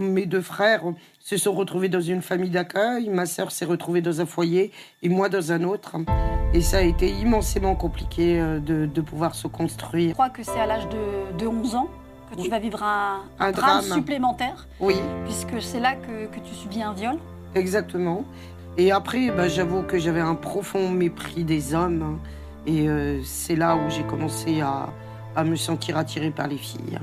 mes deux frères se sont retrouvés dans une famille d'accueil, ma sœur s'est retrouvée dans un foyer et moi dans un autre. Et ça a été immensément compliqué euh, de, de pouvoir se construire. Je crois que c'est à l'âge de, de 11 ans que tu Oui. vas vivre un, un Un drame, drame. supplémentaire, Oui, puisque c'est là que, que tu subis un viol. exactement. Et après, bah, j'avoue que j'avais un profond mépris des hommes. Et euh, c'est là où j'ai commencé à, à me sentir attirée par les filles.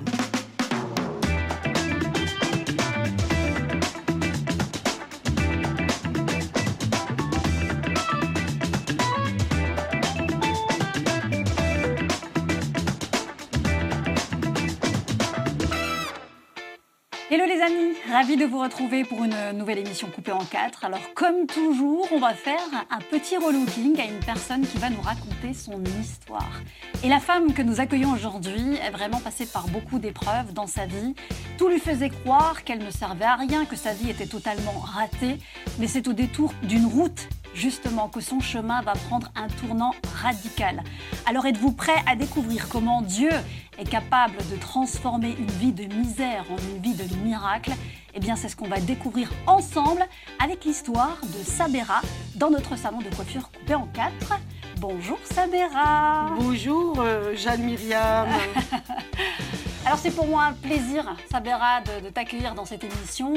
Ravi de vous retrouver pour une nouvelle émission coupée en quatre. Alors comme toujours, on va faire un petit relooking à une personne qui va nous raconter son histoire. Et la femme que nous accueillons aujourd'hui est vraiment passée par beaucoup d'épreuves dans sa vie. Tout lui faisait croire qu'elle ne servait à rien, que sa vie était totalement ratée. Mais c'est au détour d'une route justement que son chemin va prendre un tournant radical. Alors êtes-vous prêt à découvrir comment Dieu est capable de transformer une vie de misère en une vie de miracle? Eh bien c'est ce qu'on va découvrir ensemble avec l'histoire de Sabera dans notre salon de coiffure coupé en quatre. Bonjour Sabera Bonjour, euh, Jeanne Myriam. Alors c'est pour moi un plaisir, Sabera, de, de t'accueillir dans cette émission.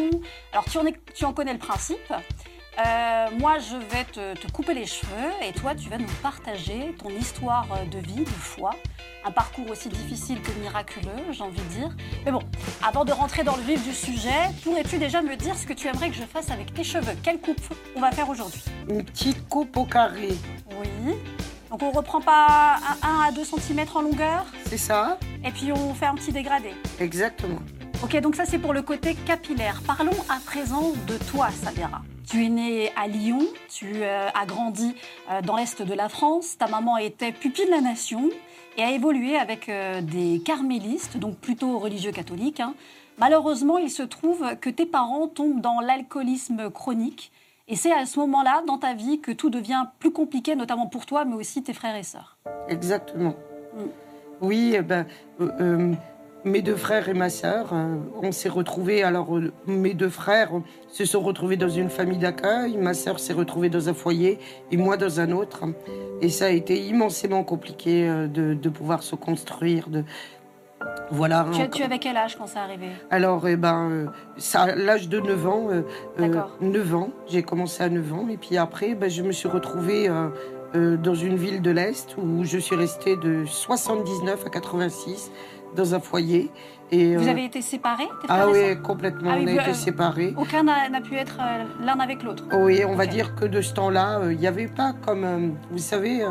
Alors tu en, es- tu en connais le principe. Euh, moi, je vais te, te couper les cheveux et toi, tu vas nous partager ton histoire de vie, de foi. Un parcours aussi difficile que miraculeux, j'ai envie de dire. Mais bon, avant de rentrer dans le vif du sujet, pourrais-tu déjà me dire ce que tu aimerais que je fasse avec tes cheveux? Quelle coupe on va faire aujourd'hui? Une petite coupe au carré, Oui. Donc on reprend pas un 1 à 2 cm en longueur? C'est ça et puis on fait un petit dégradé. Exactement. Ok, donc ça c'est pour le côté capillaire. Parlons à présent de toi, Sabera. Tu es née à Lyon, tu euh, as grandi euh, dans l'Est de la France, ta maman était pupille de la nation et a évolué avec euh, des carmélistes, donc plutôt religieux catholiques. hein. Malheureusement, il se trouve que tes parents tombent dans l'alcoolisme chronique et c'est à ce moment-là dans ta vie que tout devient plus compliqué, notamment pour toi, mais aussi tes frères et sœurs. Exactement. Mm. Oui, eh ben, mes deux frères et ma sœur, euh, on s'est retrouvés. Alors, euh, mes deux frères se sont retrouvés dans une famille d'accueil, ma sœur s'est retrouvée dans un foyer et moi dans un autre. Et ça a été immensément compliqué euh, de, de pouvoir se construire. De... Voilà. Tu, tu avais quel âge quand ça arrivé Alors, eh ben, euh, ça, à l'âge de 9 ans, euh, euh, D'accord. 9 ans, j'ai commencé à 9 ans, et puis après, ben, je me suis retrouvée euh, euh, dans une ville de l'Est où je suis restée de 79 à 86 dans un foyer. Et, Vous euh, avez été séparés Ah et oui, complètement, Ah oui, on a été euh, séparés. Aucun n'a pu être euh, l'un avec l'autre. Oui, on va dire que de ce temps-là, il n'y avait pas comme, vous savez,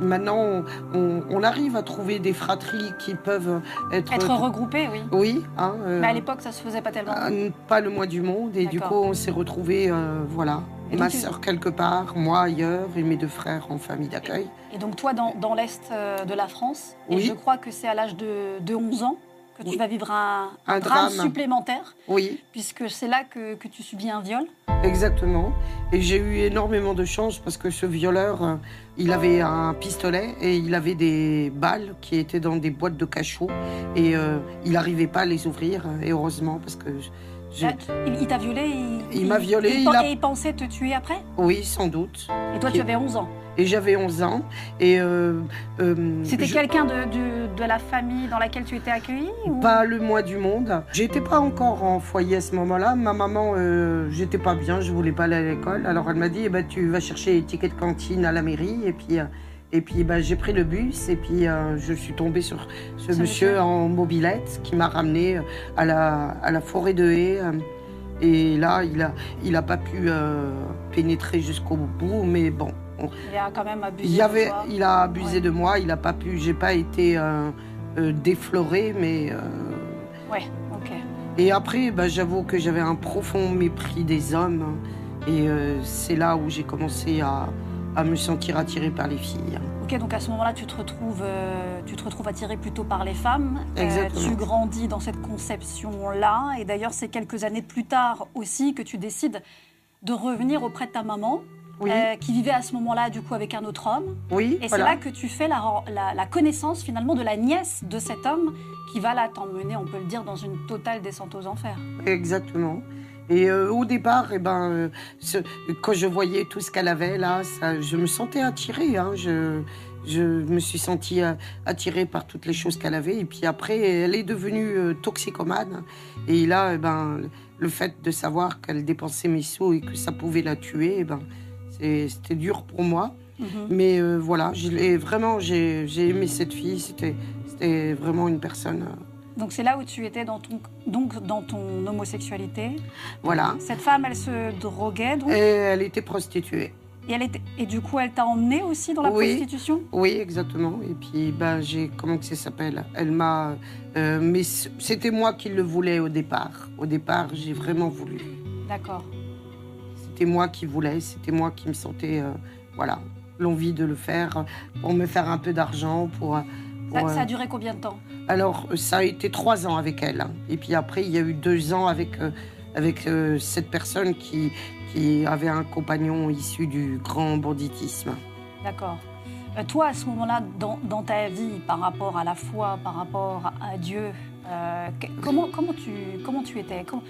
maintenant, on, arrive à trouver des fratries qui peuvent être... Être regroupés, oui. Oui, hein, Mais à l'époque, ça se faisait pas tellement. Ah, pas le mois du monde et du coup on s'est retrouvés voilà Et ma tu- sœur quelque part moi ailleurs et mes deux frères en famille d'accueil Et donc toi, dans, dans l'Est de la France, et Oui. je crois que c'est à l'âge de, de 11 ans que tu vas vivre un, Un drame, drame. supplémentaire, oui. Puisque c'est là que, que tu subis un viol. exactement. Et j'ai eu énormément de chance parce que ce violeur euh, il avait un pistolet et il avait des balles qui étaient dans des boîtes de cachot. Et euh, il n'arrivait pas à les ouvrir euh, et heureusement parce que je- Il, t'a violé il, Il m'a violé, il il pen- a- Et il pensait te tuer après? Oui sans doute. Et toi, tu avais 11 ans. Et j'avais 11 ans et euh, euh, C'était je- quelqu'un de, de, de la famille dans laquelle tu étais accueillie ou... Pas le mois du monde. J'étais pas encore en foyer à ce moment-là. Ma maman, euh, j'étais pas bien, je voulais pas aller à l'école. Alors elle m'a dit, eh ben, tu vas chercher les tickets de cantine à la mairie. Et puis, euh, et puis ben, j'ai pris le bus et puis euh, je suis tombée sur ce, Ce monsieur, monsieur. en mobilette qui m'a ramené à la, à la forêt de haie. euh, Et là, il a, il a pas pu euh, pénétrer jusqu'au bout, mais bon, Il a quand même abusé il, de avait, toi. il a abusé Ouais. de moi. Il a pas pu, j'ai pas été euh, euh, déflorée, mais. euh, Ouais, ok. Et après, bah, j'avoue que j'avais un profond mépris des hommes. Et euh, c'est là où j'ai commencé à, à me sentir attirée par les filles. Ok, donc à ce moment-là, tu te retrouves, tu te retrouves attiré plutôt par les femmes. Exactement. tu grandis dans cette conception-là. Et d'ailleurs, c'est quelques années plus tard aussi que tu décides de revenir auprès de ta maman. Oui. euh, qui vivait à ce moment-là du coup avec un autre homme. Oui, Et c'est là que tu fais la, la- la connaissance finalement de la nièce de cet homme qui va là t'emmener, on peut le dire, dans une totale descente aux enfers. Exactement. Et euh, au départ, eh ben, euh, ce- quand je voyais tout ce qu'elle avait là, ça, je me sentais attirée. hein. Je, je me suis sentie attirée par toutes les choses qu'elle avait. Et puis après, elle est devenue toxicomane. Et là, eh ben, le fait de savoir qu'elle dépensait mes sous et que ça pouvait la tuer, eh ben, c'était dur pour moi. Mhm. Mais euh, voilà, l'ai- vraiment, j'ai aimé cette fille. C'était vraiment une personne. euh, Donc c'est là où tu étais dans ton, donc dans ton homosexualité. voilà. Cette femme, elle se droguait donc, Et elle était prostituée. et, elle était, et du coup, elle t'a emmené aussi dans la Oui. prostitution? Oui, exactement. Et puis, ben, j'ai. Comment que ça s'appelle? Elle m'a. euh, mais c'était moi qui le voulais au départ. Au départ, j'ai vraiment voulu. D'accord. C'était moi qui voulais, c'était moi qui me sentais. euh, voilà, l'envie de le faire pour me faire un peu d'argent. Pour, pour, Ça, euh, ça a duré combien de temps? Alors, euh, ça a été trois ans avec elle. hein. Et puis après, il y a eu deux ans avec, euh, avec euh, cette personne qui, qui avait un compagnon issu du grand banditisme. D'accord. Euh, toi, à ce moment-là, dans, dans ta vie, par rapport à la foi, par rapport à Dieu, euh, comment, comment, tu, comment tu étais? Comment-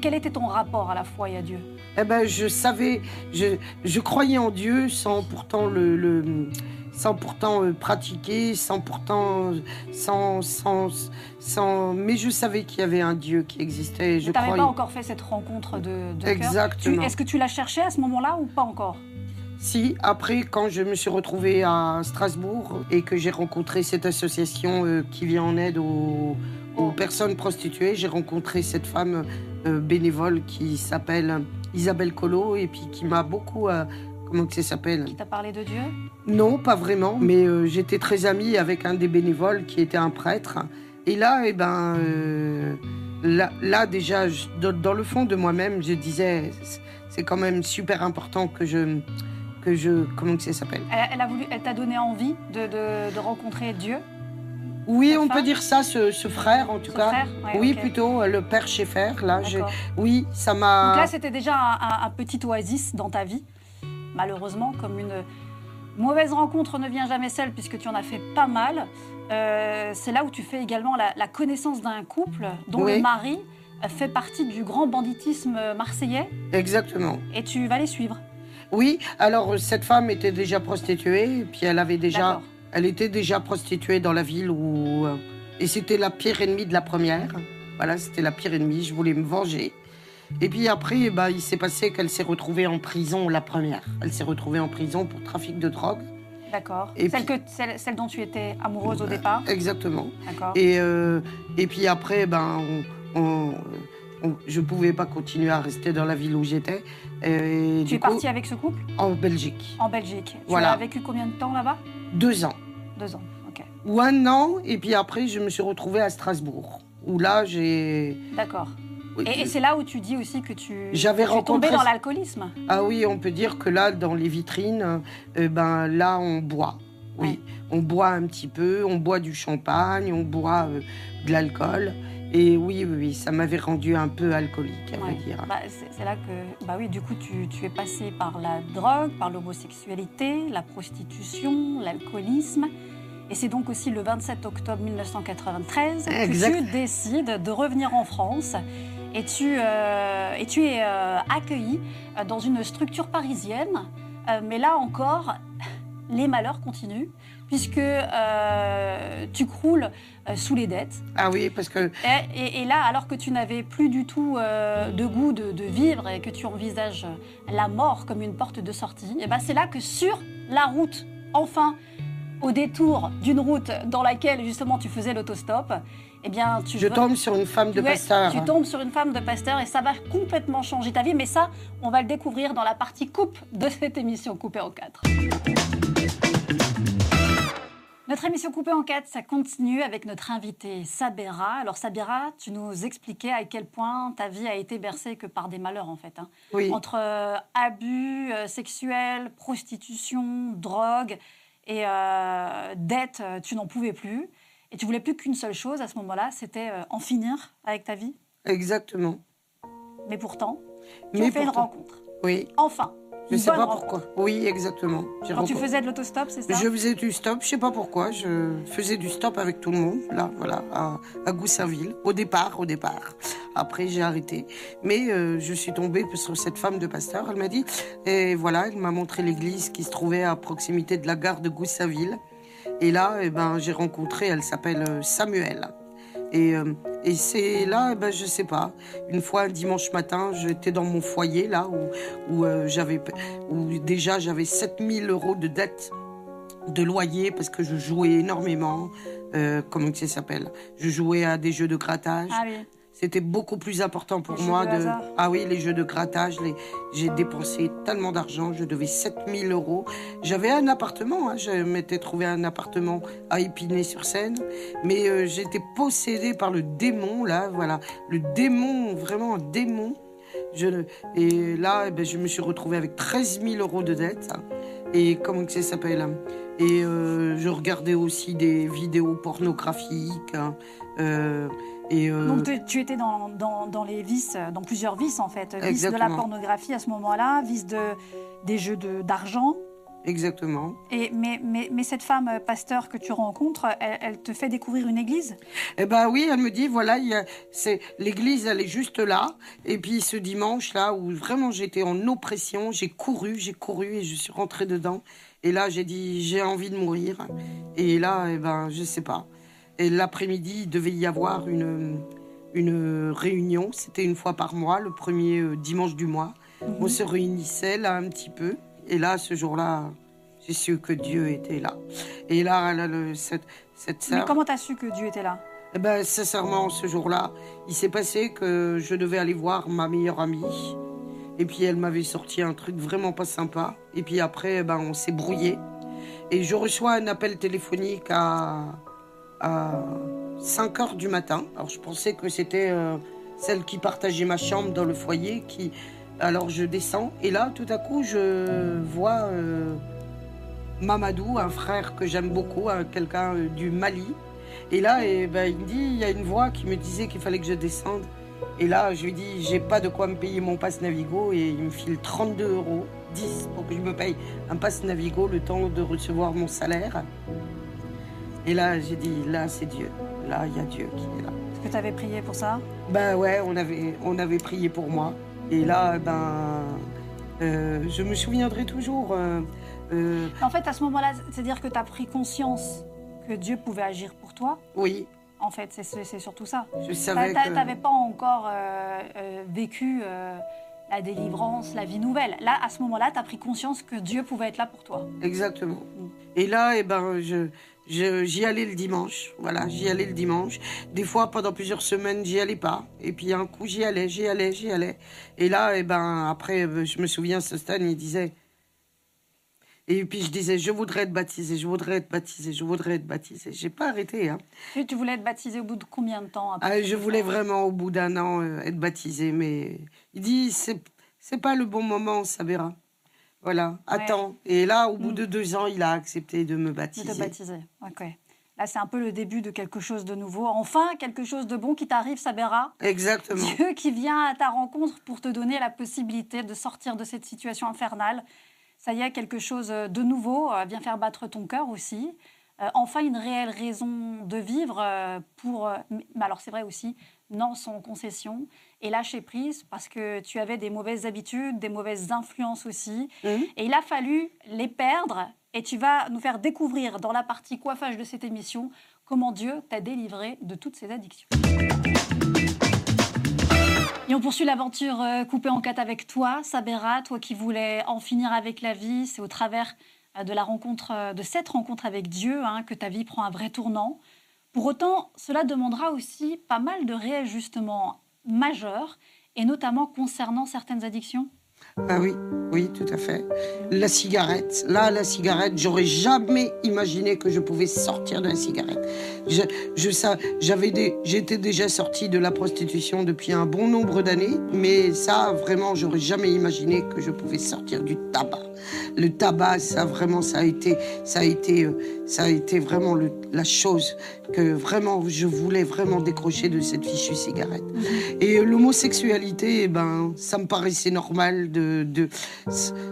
Quel était ton rapport à la foi et à Dieu? Eh ben, je savais, je, je croyais en Dieu sans pourtant le, le- sans pourtant euh, pratiquer, sans pourtant, sans, sans, sans, mais je savais qu'il y avait un Dieu qui existait. Je Tu n'avais pas encore fait cette rencontre de, de Exactement. Est-ce que tu l'as cherché à ce moment-là ou pas encore? Si, après, quand je me suis retrouvée à Strasbourg et que j'ai rencontré cette association euh, qui vient en aide aux, aux personnes prostituées, j'ai rencontré cette femme euh, bénévole qui s'appelle Isabelle Collot et puis qui m'a beaucoup. euh, comment que ça s'appelle? Qui t'a parlé de Dieu? Non, pas vraiment, mais euh, j'étais très amie avec un des bénévoles qui était un prêtre. Et là, eh ben, euh, là, là, déjà, je- dans, le fond de moi-même, je disais, c'est- c'est quand même super important que je, que je, comment que ça s'appelle? Elle, elle a voulu, elle t'a donné envie de, de- de rencontrer Dieu? Oui, on peut dire ça, ce, ce frère en tout ce cas. frère Ouais, oui, ok. plutôt euh, le père Schaeffer. Là, oui, ça Donc m'a. là, c'était déjà un, un- un petit oasis dans ta vie. Malheureusement, comme une mauvaise rencontre ne vient jamais seule, puisque tu en as fait pas mal, euh, c'est là où tu fais également la, la connaissance d'un couple dont Oui. le mari fait partie du grand banditisme marseillais, Exactement. et tu vas les suivre. Oui, alors cette femme était déjà prostituée, puis elle avait déjà. Elle était déjà prostituée dans la ville où. euh, Et c'était la pire ennemie de la première. Voilà, c'était la pire ennemie. Je voulais me venger. Et puis après, bah, il s'est passé qu'elle s'est retrouvée en prison, la première. Elle s'est retrouvée en prison pour trafic de drogue. D'accord. Et Celle, puis- que, celle, celle dont tu étais amoureuse au départ? Exactement. D'accord. Et, euh, et puis après, ben, on, on- on- je ne pouvais pas continuer à rester dans la ville où j'étais. Tu du es partie avec ce couple? en Belgique. en Belgique. Voilà. Tu as vécu combien de temps là-bas? Deux ans. Deux ans. Ok. Ou un an. Et puis après, je me suis retrouvée à Strasbourg. Où là, j'ai. D'accord. Et, et c'est là où tu dis aussi que tu, J'avais tu es tombée rencontré- dans l'alcoolisme. Ah oui, on peut dire que là, dans les vitrines, euh, ben là, on boit. Oui, on boit un petit peu, on boit du champagne, on boit euh, de l'alcool. Et oui, oui, oui, ça m'avait rendu un peu alcoolique, à vrai Ouais. dire. Bah, c'est là que, bah oui, du coup, tu, tu es passé par la drogue, par l'homosexualité, la prostitution, l'alcoolisme. Et c'est donc aussi le 27 octobre 1993 que tu décides de revenir en France. Et tu, euh, et tu es euh, accueilli euh, dans une structure parisienne. Euh, mais là encore, les malheurs continuent, puisque tu croules euh, sous les dettes. Ah oui, parce que Et, et- et là, alors que tu n'avais plus du tout euh, de goût de, de vivre et que tu envisages la mort comme une porte de sortie, et ben c'est là que sur la route, enfin, au détour d'une route dans laquelle justement tu faisais l'autostop, eh bien tu je veux- tombe sur une femme de Ouais, pasteur. Tu tombes sur une femme de pasteur et ça va complètement changer ta vie. Mais ça, on va le découvrir dans la partie coupe de cette émission coupée en quatre. Notre émission coupée en quatre, ça continue avec notre invitée Sabera. Alors Sabera, tu nous expliquais à quel point ta vie a été bercée que par des malheurs en fait. hein. Oui, Entre euh, abus euh, sexuels, prostitution, drogue et euh, dette, euh, tu n'en pouvais plus. Et tu voulais plus qu'une seule chose à ce moment-là, c'était en finir avec ta vie. exactement. Mais pourtant, tu Mais as fait une rencontre. Oui, Enfin, Je Une sais pas pourquoi. Oui, exactement. Quand tu faisais de l'autostop, c'est ça Je faisais du stop, je sais pas pourquoi, je faisais du stop avec tout le monde, là, voilà, à, à Goussainville, au départ, au départ. Après, j'ai arrêté. Mais euh, je suis tombée sur cette femme de pasteur, elle m'a dit, et voilà, elle m'a montré l'église qui se trouvait à proximité de la gare de Goussainville. Et là, eh ben, j'ai rencontré, elle s'appelle euh, Samuel. Et, euh, et c'est là, ben, je sais pas, une fois un dimanche matin, j'étais dans mon foyer, là, où, où, euh, j'avais, où déjà j'avais 7000 euros de dette de loyer parce que je jouais énormément. Euh, comment ça s'appelle? Je jouais à des jeux de grattage. Ah. C'était beaucoup plus important pour Les moi de. Ah oui, les jeux de grattage. Les... J'ai dépensé tellement d'argent. Je devais 7000 euros. J'avais un appartement. Hein. Je m'étais trouvé un appartement à Épinay-sur-Seine. Mais euh, j'étais possédée par le démon, là. Voilà. Le démon, vraiment un démon. Je... Et là, eh ben, je me suis retrouvée avec 13 000 euros de dette. Et comment que ça s'appelle Et euh, je regardais aussi des vidéos pornographiques. hein. Euh, et euh, Donc tu, tu étais dans, dans, dans les vices, euh, dans plusieurs vices en fait. Vice de la pornographie à ce moment-là, vice de, des jeux de- d'argent. exactement. Et, mais, mais, mais cette femme euh, pasteur que tu rencontres, elle, elle te fait découvrir une église? Eh ben oui, elle me dit voilà, l'église, elle est juste là. Et puis ce dimanche là où vraiment j'étais en oppression, j'ai couru, j'ai couru et je suis rentrée dedans. Et là j'ai dit j'ai envie de mourir. Et là, eh ben je sais pas. Et l'après-midi, il devait y avoir une une réunion. C'était une fois par mois, le premier euh, dimanche du mois. On se réunissait là un petit peu. Et là, ce jour-là, j'ai su que Dieu était là. Et là, là, le- cette cette Mais comment t'as su que Dieu était là? Eh ben, sincèrement, ce jour-là, il s'est passé que je devais aller voir ma meilleure amie. Et puis, elle m'avait sorti un truc vraiment pas sympa. Et puis après, eh ben, on s'est brouillé. Et je reçois un appel téléphonique à, à 5 heures du matin. Alors, je pensais que c'était euh, celle qui partageait ma chambre dans le foyer. Qui... Alors, je descends. Et là, tout à coup, je vois euh, Mamadou, un frère que j'aime beaucoup, un- quelqu'un euh, du Mali. Et là, eh ben, il me dit, il y a une voix qui me disait qu'il fallait que je descende. Et là, je lui dis, j'ai pas de quoi me payer mon passe Navigo et il me file 32 euros, 10 pour que je me paye un passe Navigo le temps de recevoir mon salaire. Et là, j'ai dit, là, c'est Dieu. Là, il y a Dieu qui est là. Est-ce que tu avais prié pour ça? Ben ouais, on avait, on avait prié pour moi. Et là, ben, euh, je me souviendrai toujours. euh, euh, En fait, à ce moment-là, c'est-à-dire que tu as pris conscience que Dieu pouvait agir pour toi? oui, En fait, c'est- surtout ça. je savais Tu que. n'avais pas encore vécu la délivrance, la vie nouvelle. Là, à ce moment-là, tu as pris conscience que Dieu pouvait être là pour toi. Exactement. Et là, eh ben, je- j'y allais le dimanche. Voilà, j'y allais le dimanche. Des fois, pendant plusieurs semaines, j'y allais pas. Et puis, un coup, j'y allais, j'y allais, j'y allais. Et là, eh ben, après, euh, je me souviens, ce Stan, il disait. Et puis, je disais, je voudrais être baptisé, je voudrais être baptisé, je voudrais être baptisé. J'ai pas arrêté, hein. Tu, tu voulais être baptisé au bout de combien de temps après Ah, je voulais vraiment, au bout d'un an, euh, être baptisé, mais il dit, c'est, c'est pas le bon moment, ça verra. Voilà, attends. Et là, au bout Mm. de deux ans, il a accepté de me de baptiser. te baptiser. Ok. Là, c'est un peu le début de quelque chose de nouveau. Enfin, quelque chose de bon qui t'arrive, Sabera. Exactement. Dieu qui vient à ta rencontre pour te donner la possibilité de sortir de cette situation infernale. Ça y est, quelque chose de nouveau euh, vient faire battre ton cœur aussi. Euh, enfin, une réelle raison de vivre euh, pour. mais alors, c'est vrai aussi, non sans concession et lâcher prise parce que tu avais des mauvaises habitudes, des mauvaises influences aussi. Mhm. Et il a fallu les perdre. Et tu vas nous faire découvrir dans la partie coiffage de cette émission comment Dieu t'a délivré de toutes ces addictions. Et on poursuit l'aventure euh, coupée en quatre avec toi, Sabera, toi qui voulais en finir avec la vie. C'est au travers euh, de la rencontre, euh, de cette rencontre avec Dieu, hein, que ta vie prend un vrai tournant. Pour autant, cela demandera aussi pas mal de réajustements majeurs, et notamment concernant certaines addictions? Ah oui, oui, tout à fait. La cigarette, là, la cigarette, j'aurais jamais imaginé que je pouvais sortir de la cigarette. Je, je j'avais j'étais déjà sortie de la prostitution depuis un bon nombre d'années, mais ça, vraiment, j'aurais jamais imaginé que je pouvais sortir du tabac. Le tabac, ça vraiment, ça a été, ça a été, euh, ça a été vraiment le- la chose que vraiment je voulais vraiment décrocher de cette fichue cigarette. Et euh, l'homosexualité, eh ben, ça me paraissait normal de, de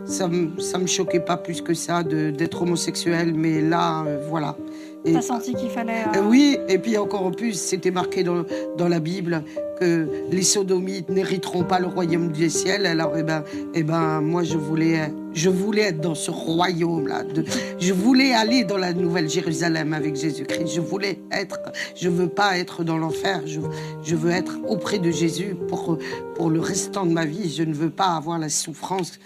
ça, me, ça me choquait pas plus que ça d'être homosexuel, mais là, euh, voilà. T'as senti qu'il fallait. euh, oui, et puis encore en plus, c'était marqué dans, dans la Bible que les sodomites n'hériteront pas le royaume du ciel. Alors, eh ben, eh ben, moi, je voulais, je voulais être dans ce royaume-là. Je voulais aller dans la nouvelle Jérusalem avec Jésus-Christ. Je voulais être, je veux pas être dans l'enfer. Je, veux être auprès de Jésus pour le restant de ma vie. Je ne veux pas avoir la souffrance.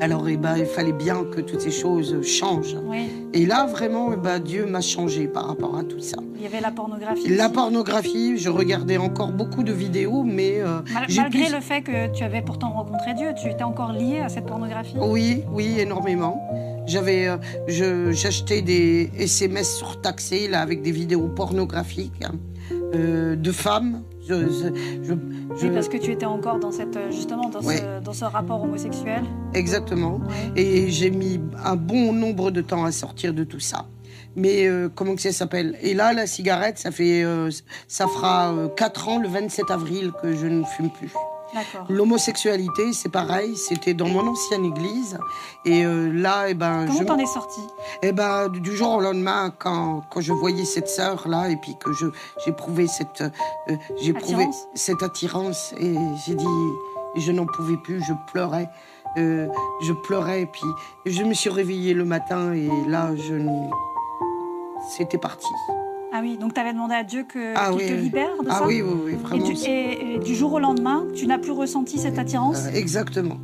Alors, eh ben, il fallait bien que toutes ces choses changent. Oui, Et là, vraiment, eh ben, Dieu m'a changé par rapport à tout ça. il y avait la pornographie. La aussi. pornographie, je regardais encore beaucoup de vidéos, mais euh, Mal- malgré le fait que tu avais pourtant rencontré Dieu, tu étais encore lié à cette pornographie? Oui, oui, énormément. J'avais, euh, j'achetais des SMS surtaxés là avec des vidéos pornographiques hein, euh, de femmes. Je, je- je- je- Oui, parce que tu étais encore dans cette, euh, justement dans, Ouais. ce, dans ce rapport homosexuel. Exactement. Ouais. Et j'ai mis un bon nombre de temps à sortir de tout ça. Mais euh, comment que ça s'appelle? Et là, la cigarette, ça fait, euh, ça fera 4 ans, le 27 avril, que je ne fume plus. L'homosexualité, c'est pareil, c'était dans mon ancienne église. Et euh, là, eh ben, Comment je, t'en es sorti eh ben, du jour au lendemain, quand, quand je voyais cette sœur là, et puis que je j'éprouvais cette, euh, j'éprouvais Attirance? cette attirance, et j'ai dit, je n'en pouvais plus, je pleurais, euh, je pleurais, et puis je me suis réveillée le matin, et là, je, c'était parti. Ah oui, donc tu avais demandé à Dieu que, Ah qu'il oui, te oui. libère de Ah ça oui, oui, oui, et vraiment. du, et- et du jour au lendemain, tu n'as plus ressenti cette attirance Euh, exactement.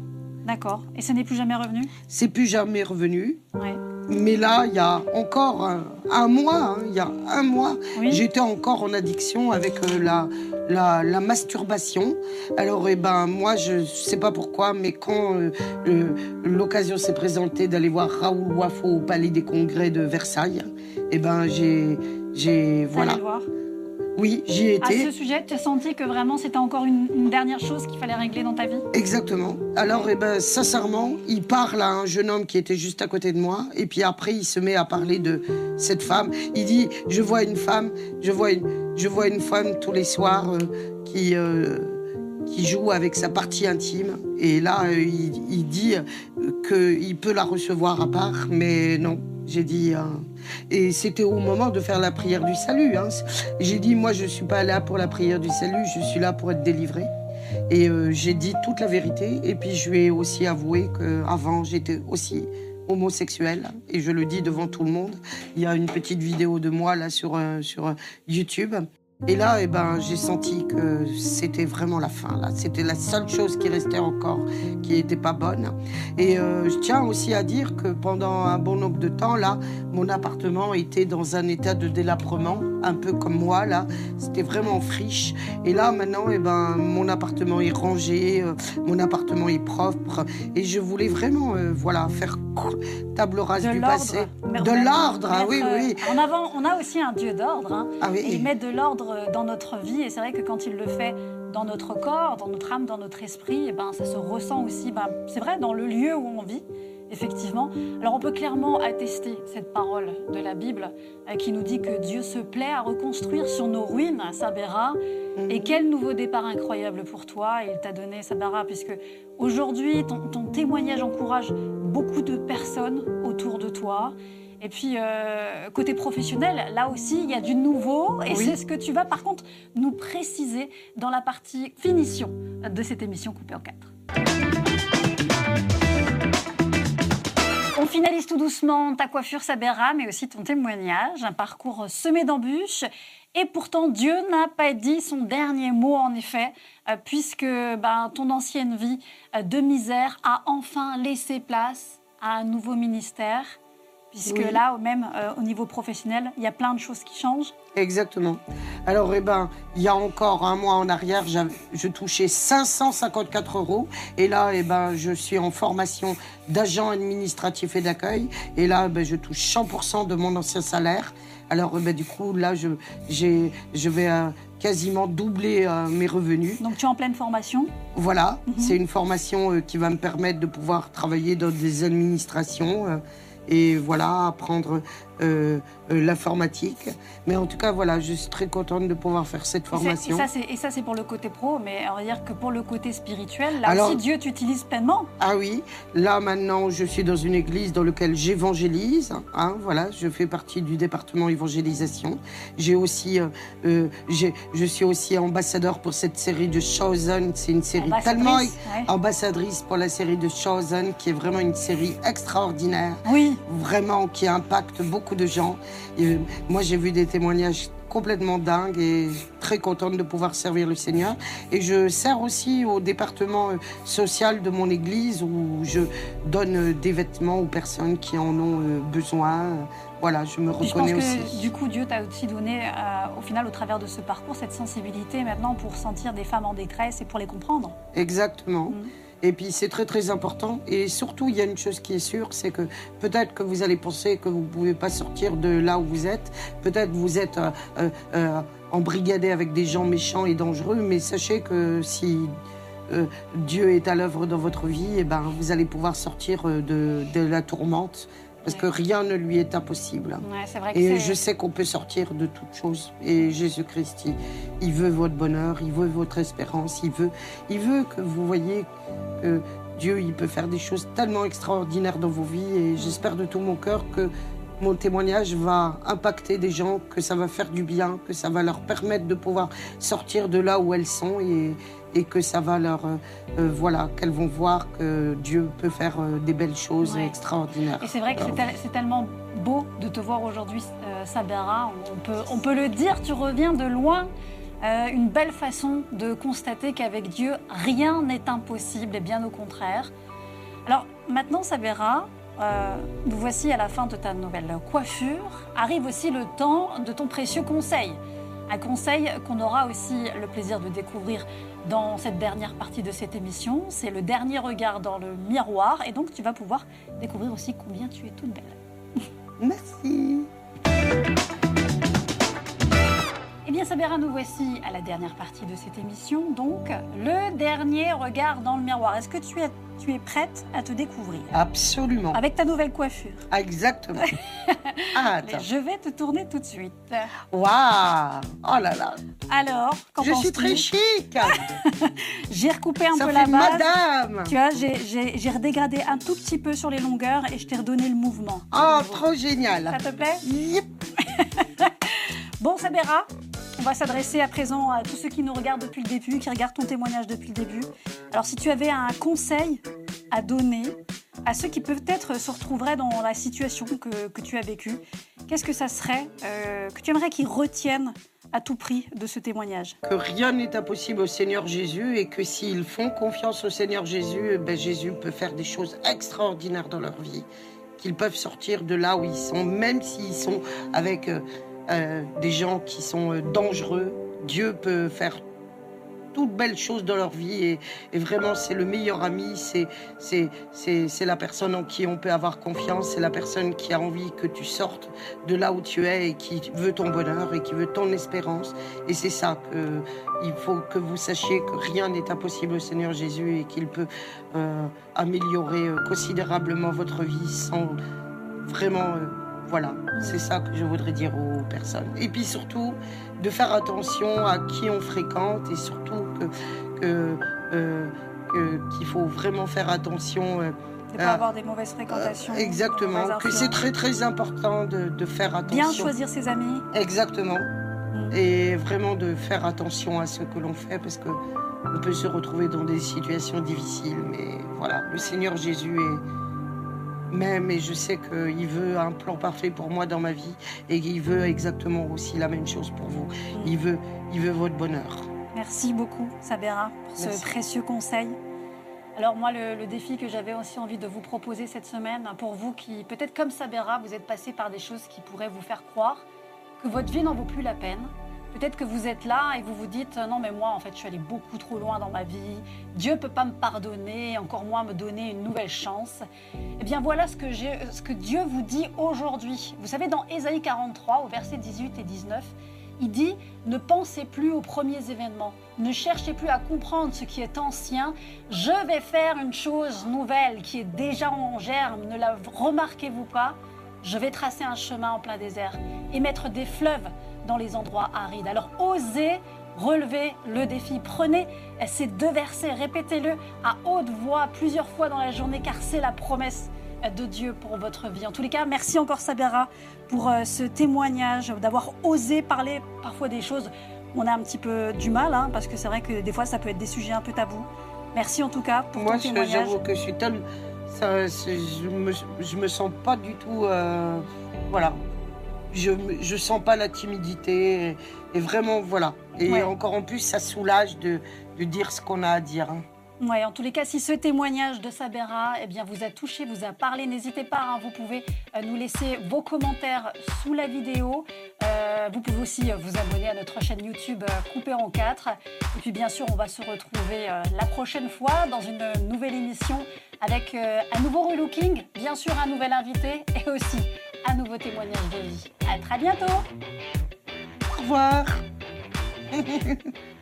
D'accord. Et ce n'est plus jamais revenu C'est plus jamais revenu. Ouais. Mais là, il y a encore un, un mois, hein, il y a un mois, Oui. j'étais encore en addiction avec euh, la, la, la masturbation. Alors, eh ben, moi, je sais pas pourquoi, mais quand euh, euh, l'occasion s'est présentée d'aller voir Raoul Wafo au Palais des Congrès de Versailles, eh ben, j'ai, j'ai, voilà, oui, j'y ai À ce sujet, tu as senti que vraiment c'était encore une, une dernière chose qu'il fallait régler dans ta vie? Exactement. Alors, eh ben, sincèrement, il parle à un jeune homme qui était juste à côté de moi, et puis après, il se met à parler de cette femme. Il dit Je vois une femme, je vois une, je vois une femme tous les soirs euh, qui, euh, qui joue avec sa partie intime. Et là, euh, il, il dit qu'il peut la recevoir à part, mais non. J'ai dit. euh, et c'était au moment de faire la prière du salut. hein. J'ai dit Moi, je ne suis pas là pour la prière du salut, je suis là pour être délivré. Et euh, j'ai dit toute la vérité. Et puis je lui ai aussi avoué qu'avant, j'étais aussi homosexuelle. Et je le dis devant tout le monde. Il y a une petite vidéo de moi là sur, euh, sur euh, YouTube. Et là, eh ben, j'ai senti que c'était vraiment la fin. Là, c'était la seule chose qui restait encore, qui n'était pas bonne. Et euh, je tiens aussi à dire que pendant un bon nombre de temps, là, mon appartement était dans un état de délabrement, un peu comme moi là. C'était vraiment friche. Et là, maintenant, eh ben, mon appartement est rangé, euh, mon appartement est propre. Et je voulais vraiment, euh, voilà, faire table rase De du passé. De l'ordre, ah oui, oui, euh, En avant, on a aussi un Dieu d'ordre. hein. Ah oui. Et il met de l'ordre dans notre vie. Et c'est vrai que quand il le fait dans notre corps, dans notre âme, dans notre esprit, et ben, ça se ressent aussi, ben, c'est vrai, dans le lieu où on vit, effectivement. Alors on peut clairement attester cette parole de la Bible euh, qui nous dit que Dieu se plaît à reconstruire sur nos ruines, Sabera. Mhm. Et quel nouveau départ incroyable pour toi. Il t'a donné Sabara, puisque aujourd'hui, ton, ton témoignage encourage beaucoup de personnes autour de toi. Et puis, euh, côté professionnel, là aussi, il y a du nouveau. Et Oui. c'est ce que tu vas, par contre, nous préciser dans la partie finition de cette émission coupée en quatre. On finalise tout doucement ta coiffure Sabera, mais aussi ton témoignage, un parcours semé d'embûches. Et pourtant, Dieu n'a pas dit son dernier mot, en effet, euh, puisque ben, ton ancienne vie euh, de misère a enfin laissé place à un nouveau ministère, puisque là, même euh, au niveau professionnel, il y a plein de choses qui changent. Exactement. Alors, eh ben, il y a encore un mois en arrière, je touchais 554 euros. Et là, eh ben, je suis en formation d'agent administratif et d'accueil. Et là, ben, je touche 100% de mon ancien salaire. Alors, eh ben, du coup, là, je, je vais euh, quasiment doubler euh, mes revenus. Donc, tu es en pleine formation Voilà. Mhm. C'est une formation qui va me permettre de pouvoir travailler dans des administrations et voilà, apprendre euh, euh, l'informatique. Mais en tout cas, voilà, je suis très contente de pouvoir faire cette formation. Et ça, c'est pour le côté pro, mais on va dire que pour le côté spirituel, là aussi, Dieu t'utilise pleinement. Ah oui, là maintenant, je suis dans une église dans laquelle j'évangélise. Hein, voilà, je fais partie du département évangélisation. J'ai aussi, euh, je suis aussi ambassadeur pour cette série de Chosen. C'est une série tellement ambassadrice pour la série de Chosen, qui est vraiment une série extraordinaire. Oui. Vraiment, qui impacte beaucoup de gens. Et moi, j'ai vu des témoignages complètement dingues et très contente de pouvoir servir le Seigneur. Et je sers aussi au département euh, social de mon église où je donne euh, des vêtements aux personnes qui en ont euh, besoin. Voilà, je me reconnais je pense Que, du coup, Dieu t'a aussi donné, au final, au travers de ce parcours, cette sensibilité maintenant pour sentir des femmes en détresse et pour les comprendre. Exactement. Mm. Et puis c'est très très important. Et surtout, il y a une chose qui est sûre, c'est que peut-être que vous allez penser que vous ne pouvez pas sortir de là où vous êtes. Peut-être vous êtes euh, euh, euh, embrigadé avec des gens méchants et dangereux, mais sachez que si Dieu est à l'œuvre dans votre vie, et eh ben, vous allez pouvoir sortir de, de la tourmente parce que rien ne lui est impossible. et je sais qu'on peut sortir de toute chose. Et Jésus-Christ, il, veut votre bonheur, il veut votre espérance, il veut, il veut que vous voyez que Dieu, il peut faire des choses tellement extraordinaires dans vos vies. Et j'espère de tout mon cœur que mon témoignage va impacter des gens, que ça va faire du bien, que ça va leur permettre de pouvoir sortir de là où elles sont et, et que ça va leur, euh, euh, voilà, qu'elles vont voir que Dieu peut faire euh, des belles choses extraordinaires. Et c'est vrai que c'est tellement beau de te voir aujourd'hui, Sabera. On peut, on peut le dire, tu reviens de loin. une belle façon de constater qu'avec Dieu, rien n'est impossible et bien au contraire. Alors maintenant, Sabera, nous voici à la fin de ta nouvelle coiffure. Arrive aussi le temps de ton précieux conseil. Un conseil qu'on aura aussi le plaisir de découvrir dans cette dernière partie de cette émission. C'est le dernier regard dans le miroir. Et donc, tu vas pouvoir découvrir aussi combien tu es toute belle. Merci. Bien, Sabera, nous voici à la dernière partie de cette émission. Donc, le dernier regard dans le miroir. Est-ce que tu es, tu es prête à te découvrir Absolument. Avec ta nouvelle coiffure. Exactement. ah, attends. Je vais te tourner tout de suite. Waouh Oh là là. Alors, Je suis très chic. j'ai recoupé un peu la base. madame. Tu vois, j'ai redégradé un tout petit peu sur les longueurs et je t'ai redonné le mouvement. Oh, trop génial. Ça te plaît? Yep. bon, Sabera, on va s'adresser à présent à tous ceux qui nous regardent depuis le début, qui regardent ton témoignage depuis le début. Alors si tu avais un conseil à donner à ceux qui peut-être se retrouveraient dans la situation que, tu as vécue, qu'est-ce que ça serait euh, que tu aimerais qu'ils retiennent à tout prix de ce témoignage? Que rien n'est impossible au Seigneur Jésus et que s'ils font confiance au Seigneur Jésus, eh ben Jésus peut faire des choses extraordinaires dans leur vie. Qu'ils peuvent sortir de là où ils sont, même s'ils sont avec... Euh, euh, des gens qui sont euh, dangereux. Dieu peut faire toutes belles choses dans leur vie et, vraiment c'est le meilleur ami, c'est, la personne en qui on peut avoir confiance, c'est la personne qui a envie que tu sortes de là où tu es et qui veut ton bonheur et qui veut ton espérance. Et c'est ça que il faut que vous sachiez que rien n'est impossible au Seigneur Jésus et qu'il peut euh, améliorer considérablement votre vie sans vraiment voilà, c'est ça que je voudrais dire aux personnes. Et puis surtout, de faire attention à qui on fréquente et surtout que, euh, qu'il faut vraiment faire attention. Euh, de ne pas avoir des mauvaises fréquentations. Euh, exactement, que c'est très très important de, faire attention. Bien choisir ses amis. Exactement. Mm. Et vraiment de faire attention à ce que l'on fait parce que on peut se retrouver dans des situations difficiles. Mais voilà, le Seigneur Jésus est même et je sais qu'il veut un plan parfait pour moi dans ma vie et qu'il veut exactement aussi la même chose pour vous. Il veut, il veut votre bonheur. Merci beaucoup, Sabera, pour ce précieux conseil. Alors moi, le, défi que j'avais aussi envie de vous proposer cette semaine, pour vous qui, peut-être comme Sabera, vous êtes passé par des choses qui pourraient vous faire croire que votre vie n'en vaut plus la peine. Peut-être que vous êtes là et vous vous dites non mais moi en fait je suis allé beaucoup trop loin dans ma vie. Dieu peut pas me pardonner, encore moins me donner une nouvelle chance. Eh bien voilà ce que, ce que Dieu vous dit aujourd'hui. Vous savez dans Ésaïe 43 au verset 18 et 19, il dit ne pensez plus aux premiers événements, ne cherchez plus à comprendre ce qui est ancien. Je vais faire une chose nouvelle qui est déjà en germe, ne la remarquez-vous pas? Je vais tracer un chemin en plein désert et mettre des fleuves dans les endroits arides. Alors osez relever le défi. Prenez ces deux versets, répétez-le à haute voix plusieurs fois dans la journée car c'est la promesse de Dieu pour votre vie. En tous les cas, merci encore Sabera pour euh, ce témoignage, d'avoir osé parler parfois des choses où on a un petit peu du mal, hein, parce que c'est vrai que des fois ça peut être des sujets un peu tabous. Merci en tout cas pour Moi, ton témoignage. Moi, j'avoue que je suis. Ça, je, me, je me sens pas du tout... Euh, voilà. Je, je sens pas la timidité. Et, vraiment, voilà. Et encore en plus, ça soulage de, de dire ce qu'on a à dire. Hein. Ouais, en tous les cas, si ce témoignage de Sabera eh bien, vous a touché, vous a parlé, n'hésitez pas, hein, vous pouvez euh, nous laisser vos commentaires sous la vidéo. Euh, vous pouvez aussi euh, vous abonner à notre chaîne YouTube Coupé en 4. Et puis bien sûr, on va se retrouver la prochaine fois dans une nouvelle émission avec un nouveau relooking, bien sûr un nouvel invité et aussi un nouveau témoignage de vie. À très bientôt Au revoir